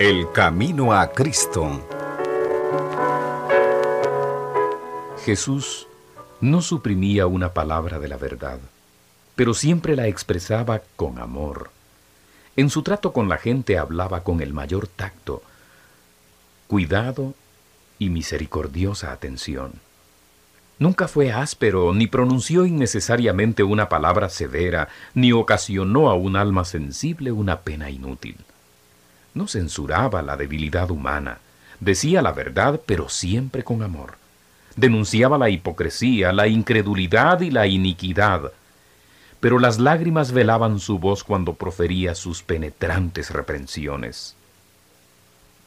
El camino a Cristo. Jesús no suprimía una palabra de la verdad, pero siempre la expresaba con amor. En su trato con la gente hablaba con el mayor tacto, cuidado y misericordiosa atención. Nunca fue áspero, ni pronunció innecesariamente una palabra severa, ni ocasionó a un alma sensible una pena inútil. No censuraba la debilidad humana, decía la verdad, pero siempre con amor. Denunciaba la hipocresía, la incredulidad y la iniquidad, pero las lágrimas velaban su voz cuando profería sus penetrantes reprensiones.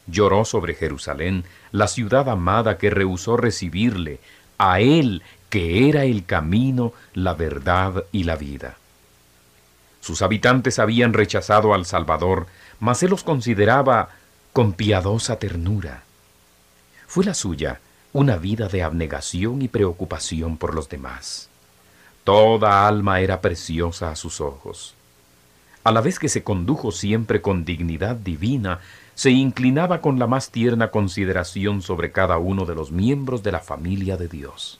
Lloró sobre Jerusalén, la ciudad amada que rehusó recibirle, a Él que era el camino, la verdad y la vida. Sus habitantes habían rechazado al Salvador, mas Él los consideraba con piadosa ternura. Fue la suya una vida de abnegación y preocupación por los demás. Toda alma era preciosa a sus ojos. A la vez que se condujo siempre con dignidad divina, se inclinaba con la más tierna consideración sobre cada uno de los miembros de la familia de Dios.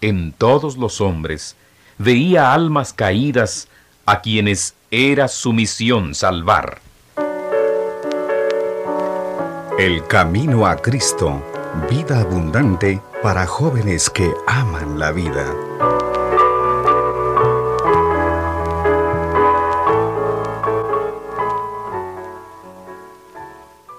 En todos los hombres veía almas caídas a quienes era su misión salvar. El camino a Cristo, vida abundante para jóvenes que aman la vida.